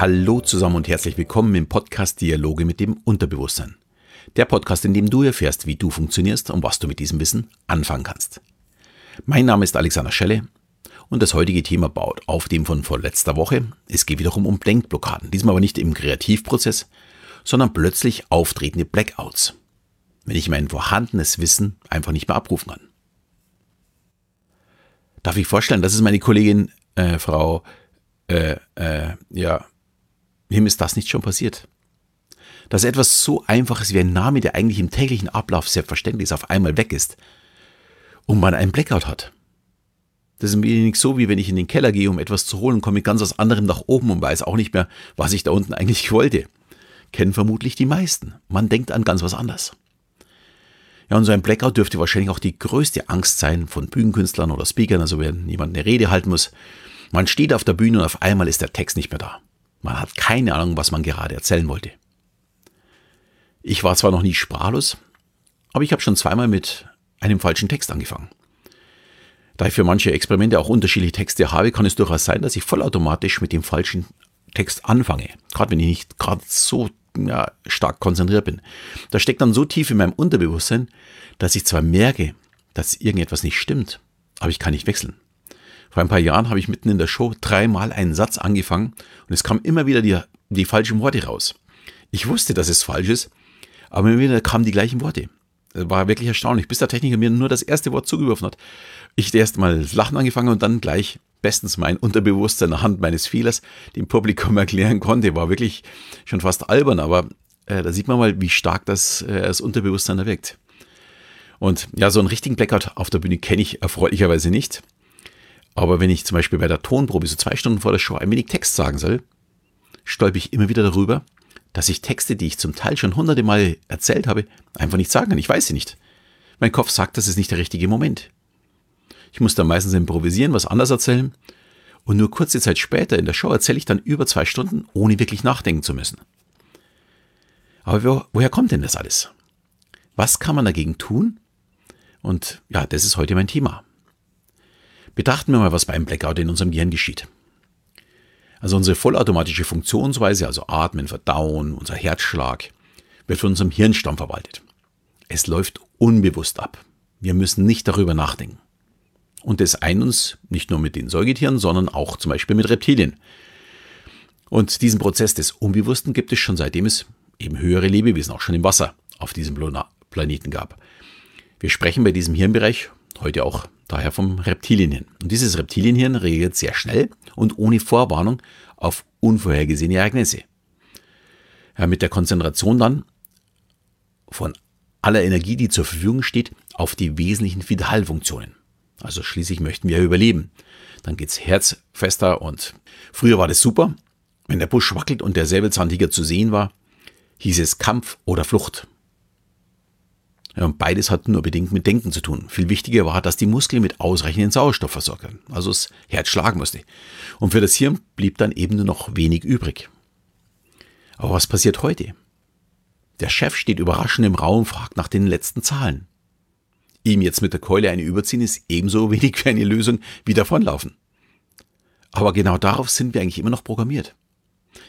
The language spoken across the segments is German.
Hallo zusammen und herzlich willkommen im Podcast Dialoge mit dem Unterbewusstsein. Der Podcast, in dem du erfährst, wie du funktionierst und was du mit diesem Wissen anfangen kannst. Mein Name ist Alexander Schelle und das heutige Thema baut auf dem von vorletzter Woche. Es geht wiederum um Denkblockaden, diesmal aber nicht im Kreativprozess, sondern plötzlich auftretende Blackouts, wenn ich mein vorhandenes Wissen einfach nicht mehr abrufen kann. Darf ich vorstellen, das ist meine Kollegin äh, Frau, äh, äh, ja, wem ist das nicht schon passiert? Dass etwas so Einfaches wie ein Name, der eigentlich im täglichen Ablauf selbstverständlich ist, auf einmal weg ist und man einen Blackout hat. Das ist ein wenig so, wie wenn ich in den Keller gehe, um etwas zu holen, komme ich ganz aus anderem nach oben und weiß auch nicht mehr, was ich da unten eigentlich wollte. Kennen vermutlich die meisten. Man denkt an ganz was anderes. Ja, und so ein Blackout dürfte wahrscheinlich auch die größte Angst sein von Bühnenkünstlern oder Speakern, also wenn jemand eine Rede halten muss. Man steht auf der Bühne und auf einmal ist der Text nicht mehr da. Man hat keine Ahnung, was man gerade erzählen wollte. Ich war zwar noch nie sprachlos, aber ich habe schon zweimal mit einem falschen Text angefangen. Da ich für manche Experimente auch unterschiedliche Texte habe, kann es durchaus sein, dass ich vollautomatisch mit dem falschen Text anfange. Gerade wenn ich nicht gerade so ja, stark konzentriert bin. Das steckt dann so tief in meinem Unterbewusstsein, dass ich zwar merke, dass irgendetwas nicht stimmt, aber ich kann nicht wechseln. Vor ein paar Jahren habe ich mitten in der Show dreimal einen Satz angefangen und es kamen immer wieder die, die falschen Worte raus. Ich wusste, dass es falsch ist, aber immer wieder kamen die gleichen Worte. Das war wirklich erstaunlich, bis der Techniker mir nur das erste Wort zugeworfen hat. Ich erst mal Lachen angefangen und dann gleich bestens mein Unterbewusstsein anhand meines Fehlers dem Publikum erklären konnte. War wirklich schon fast albern, aber äh, da sieht man mal, wie stark das, äh, das Unterbewusstsein erweckt. Und ja, so einen richtigen Blackout auf der Bühne kenne ich erfreulicherweise nicht. Aber wenn ich zum Beispiel bei der Tonprobe so zwei Stunden vor der Show ein wenig Text sagen soll, stolpe ich immer wieder darüber, dass ich Texte, die ich zum Teil schon hunderte Mal erzählt habe, einfach nicht sagen kann. Ich weiß sie nicht. Mein Kopf sagt, das ist nicht der richtige Moment. Ich muss dann meistens improvisieren, was anders erzählen. Und nur kurze Zeit später in der Show erzähle ich dann über zwei Stunden, ohne wirklich nachdenken zu müssen. Aber wo, woher kommt denn das alles? Was kann man dagegen tun? Und ja, das ist heute mein Thema. Betrachten wir mal, was beim Blackout in unserem Gehirn geschieht. Also unsere vollautomatische Funktionsweise, also Atmen, Verdauen, unser Herzschlag, wird von unserem Hirnstamm verwaltet. Es läuft unbewusst ab. Wir müssen nicht darüber nachdenken. Und das ein uns nicht nur mit den Säugetieren, sondern auch zum Beispiel mit Reptilien. Und diesen Prozess des Unbewussten gibt es schon seitdem es eben höhere Lebewesen auch schon im Wasser auf diesem Planeten gab. Wir sprechen bei diesem Hirnbereich heute auch daher vom Reptilienhirn. Und dieses Reptilienhirn reagiert sehr schnell und ohne Vorwarnung auf unvorhergesehene Ereignisse. Ja, mit der Konzentration dann von aller Energie, die zur Verfügung steht, auf die wesentlichen Vitalfunktionen. Also schließlich möchten wir überleben. Dann geht's herzfester und früher war das super. Wenn der Busch wackelt und der Säbelzahntiger zu sehen war, hieß es Kampf oder Flucht. Ja, und beides hat nur bedingt mit Denken zu tun. Viel wichtiger war, dass die Muskeln mit ausreichenden Sauerstoff versorgt werden, also das Herz schlagen musste. Und für das Hirn blieb dann eben nur noch wenig übrig. Aber was passiert heute? Der Chef steht überraschend im Raum und fragt nach den letzten Zahlen. Ihm jetzt mit der Keule eine überziehen ist ebenso wenig wie eine Lösung wie davonlaufen. Aber genau darauf sind wir eigentlich immer noch programmiert.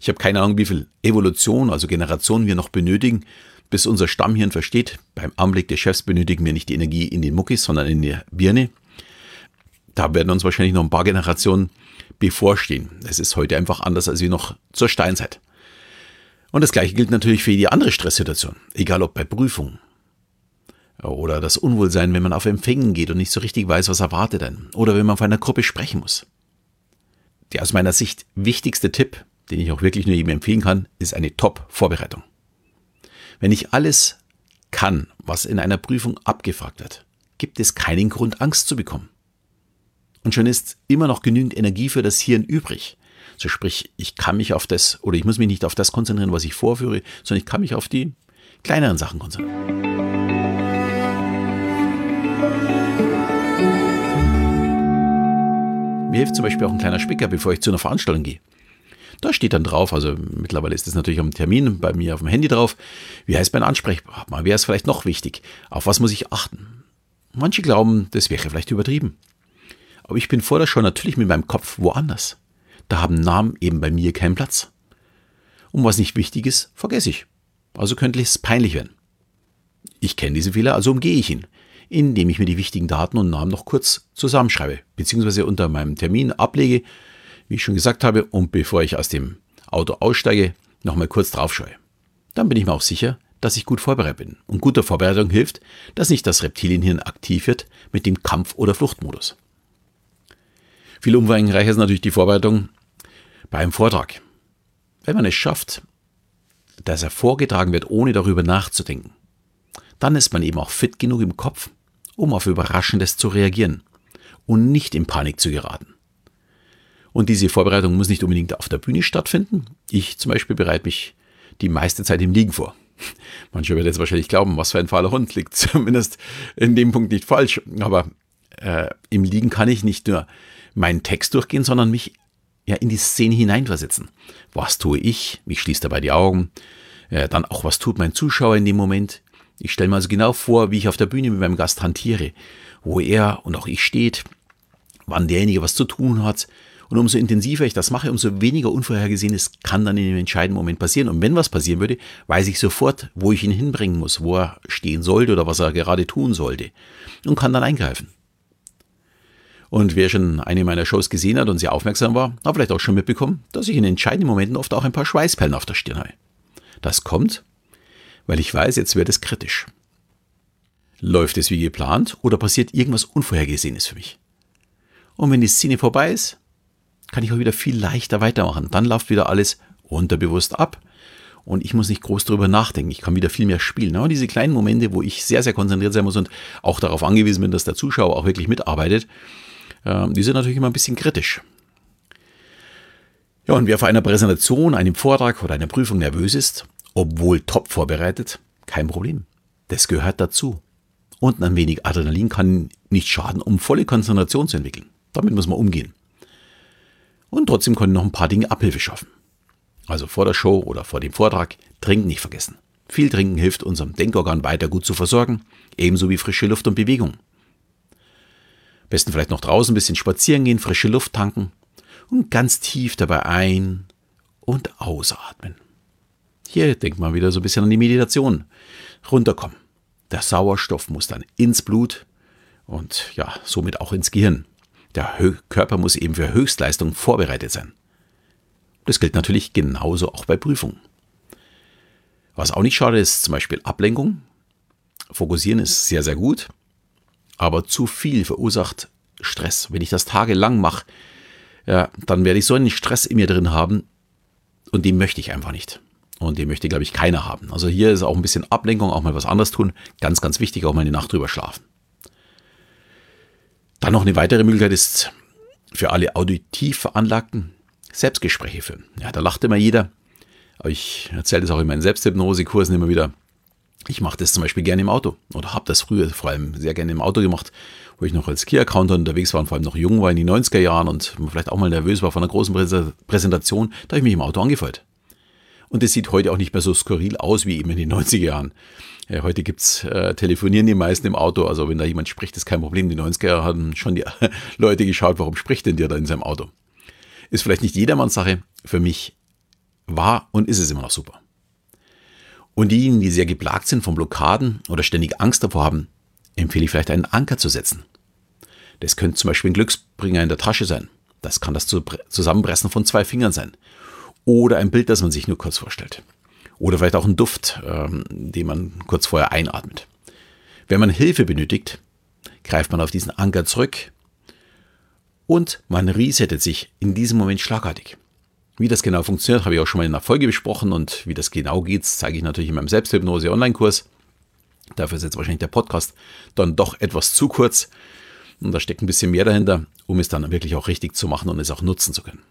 Ich habe keine Ahnung, wie viel Evolution, also Generationen wir noch benötigen, bis unser Stammhirn versteht, beim Anblick des Chefs benötigen wir nicht die Energie in den Muckis, sondern in der Birne. Da werden uns wahrscheinlich noch ein paar Generationen bevorstehen. Es ist heute einfach anders als wie noch zur Steinzeit. Und das gleiche gilt natürlich für die andere Stresssituation, egal ob bei Prüfungen oder das Unwohlsein, wenn man auf Empfängen geht und nicht so richtig weiß, was erwartet einen, oder wenn man vor einer Gruppe sprechen muss. Der aus meiner Sicht wichtigste Tipp, den ich auch wirklich nur jedem empfehlen kann, ist eine Top-Vorbereitung. Wenn ich alles kann, was in einer Prüfung abgefragt wird, gibt es keinen Grund, Angst zu bekommen. Und schon ist immer noch genügend Energie für das Hirn übrig. So sprich, ich kann mich auf das, oder ich muss mich nicht auf das konzentrieren, was ich vorführe, sondern ich kann mich auf die kleineren Sachen konzentrieren. Mir hilft zum Beispiel auch ein kleiner Spicker, bevor ich zu einer Veranstaltung gehe. Da steht dann drauf, also mittlerweile ist das natürlich am Termin bei mir auf dem Handy drauf. Wie heißt mein Ansprechpartner? Wer ist vielleicht noch wichtig? Auf was muss ich achten? Manche glauben, das wäre vielleicht übertrieben. Aber ich bin vorher schon natürlich mit meinem Kopf woanders. Da haben Namen eben bei mir keinen Platz. Und was nicht wichtig ist, vergesse ich. Also könnte es peinlich werden. Ich kenne diese Fehler, also umgehe ich ihn, indem ich mir die wichtigen Daten und Namen noch kurz zusammenschreibe, beziehungsweise unter meinem Termin ablege, wie ich schon gesagt habe, und bevor ich aus dem Auto aussteige, nochmal kurz draufschaue. Dann bin ich mir auch sicher, dass ich gut vorbereitet bin. Und gute Vorbereitung hilft, dass nicht das Reptilienhirn aktiv wird mit dem Kampf- oder Fluchtmodus. Viel umfangreicher ist natürlich die Vorbereitung beim Vortrag. Wenn man es schafft, dass er vorgetragen wird, ohne darüber nachzudenken, dann ist man eben auch fit genug im Kopf, um auf Überraschendes zu reagieren und nicht in Panik zu geraten. Und diese Vorbereitung muss nicht unbedingt auf der Bühne stattfinden. Ich zum Beispiel bereite mich die meiste Zeit im Liegen vor. Manche werden jetzt wahrscheinlich glauben, was für ein fahler Hund liegt zumindest in dem Punkt nicht falsch. Aber äh, im Liegen kann ich nicht nur meinen Text durchgehen, sondern mich ja in die Szene hineinversetzen. Was tue ich? Ich schließe dabei die Augen. Äh, dann auch, was tut mein Zuschauer in dem Moment? Ich stelle mir also genau vor, wie ich auf der Bühne mit meinem Gast hantiere, wo er und auch ich steht, wann derjenige was zu tun hat, und umso intensiver ich das mache, umso weniger Unvorhergesehenes kann dann in dem entscheidenden Moment passieren. Und wenn was passieren würde, weiß ich sofort, wo ich ihn hinbringen muss, wo er stehen sollte oder was er gerade tun sollte. Und kann dann eingreifen. Und wer schon eine meiner Shows gesehen hat und sehr aufmerksam war, hat vielleicht auch schon mitbekommen, dass ich in entscheidenden Momenten oft auch ein paar Schweißperlen auf der Stirn habe. Das kommt, weil ich weiß, jetzt wird es kritisch. Läuft es wie geplant oder passiert irgendwas Unvorhergesehenes für mich? Und wenn die Szene vorbei ist, kann ich auch wieder viel leichter weitermachen. Dann läuft wieder alles unterbewusst ab und ich muss nicht groß darüber nachdenken. Ich kann wieder viel mehr spielen. Aber diese kleinen Momente, wo ich sehr, sehr konzentriert sein muss und auch darauf angewiesen bin, dass der Zuschauer auch wirklich mitarbeitet, äh, die sind natürlich immer ein bisschen kritisch. Ja, und wer vor einer Präsentation, einem Vortrag oder einer Prüfung nervös ist, obwohl top vorbereitet, kein Problem. Das gehört dazu. Und ein wenig Adrenalin kann nicht schaden, um volle Konzentration zu entwickeln. Damit muss man umgehen. Und trotzdem können noch ein paar Dinge Abhilfe schaffen. Also vor der Show oder vor dem Vortrag trinken nicht vergessen. Viel Trinken hilft unserem Denkorgan weiter gut zu versorgen, ebenso wie frische Luft und Bewegung. Besten vielleicht noch draußen ein bisschen spazieren gehen, frische Luft tanken und ganz tief dabei ein- und ausatmen. Hier denkt man wieder so ein bisschen an die Meditation. Runterkommen. Der Sauerstoff muss dann ins Blut und ja, somit auch ins Gehirn. Der Körper muss eben für Höchstleistung vorbereitet sein. Das gilt natürlich genauso auch bei Prüfungen. Was auch nicht schade ist, zum Beispiel Ablenkung. Fokussieren ist sehr, sehr gut, aber zu viel verursacht Stress. Wenn ich das tagelang mache, ja, dann werde ich so einen Stress in mir drin haben und den möchte ich einfach nicht. Und den möchte, glaube ich, keiner haben. Also hier ist auch ein bisschen Ablenkung, auch mal was anderes tun. Ganz, ganz wichtig, auch mal eine Nacht drüber schlafen. Dann noch eine weitere Möglichkeit ist für alle auditiv Veranlagten Selbstgespräche führen. Ja, da lacht immer jeder. Aber ich erzähle das auch in meinen Selbsthypnosekursen immer wieder. Ich mache das zum Beispiel gerne im Auto oder habe das früher vor allem sehr gerne im Auto gemacht, wo ich noch als Key-Accounter unterwegs war und vor allem noch jung war in den 90er Jahren und vielleicht auch mal nervös war von einer großen Präsentation, da habe ich mich im Auto angefeuert. Und es sieht heute auch nicht mehr so skurril aus wie eben in den 90er Jahren. Ja, heute gibt's äh, telefonieren die meisten im Auto, also wenn da jemand spricht, ist kein Problem. Die 90er haben schon die Leute geschaut, warum spricht denn der da in seinem Auto? Ist vielleicht nicht jedermanns Sache, für mich war und ist es immer noch super. Und diejenigen, die sehr geplagt sind von Blockaden oder ständig Angst davor haben, empfehle ich vielleicht einen Anker zu setzen. Das könnte zum Beispiel ein Glücksbringer in der Tasche sein. Das kann das Zusammenpressen von zwei Fingern sein. Oder ein Bild, das man sich nur kurz vorstellt. Oder vielleicht auch ein Duft, ähm, den man kurz vorher einatmet. Wenn man Hilfe benötigt, greift man auf diesen Anker zurück und man resettet sich in diesem Moment schlagartig. Wie das genau funktioniert, habe ich auch schon mal in einer Folge besprochen und wie das genau geht, zeige ich natürlich in meinem Selbsthypnose-Online-Kurs. Dafür ist jetzt wahrscheinlich der Podcast dann doch etwas zu kurz und da steckt ein bisschen mehr dahinter, um es dann wirklich auch richtig zu machen und es auch nutzen zu können.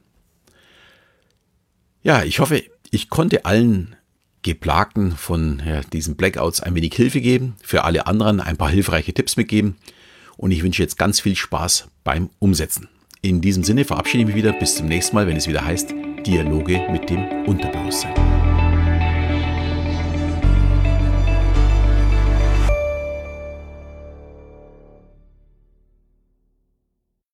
Ja, ich hoffe, ich konnte allen Geplagten von ja, diesen Blackouts ein wenig Hilfe geben, für alle anderen ein paar hilfreiche Tipps mitgeben und ich wünsche jetzt ganz viel Spaß beim Umsetzen. In diesem Sinne verabschiede ich mich wieder bis zum nächsten Mal, wenn es wieder heißt Dialoge mit dem Unterbewusstsein.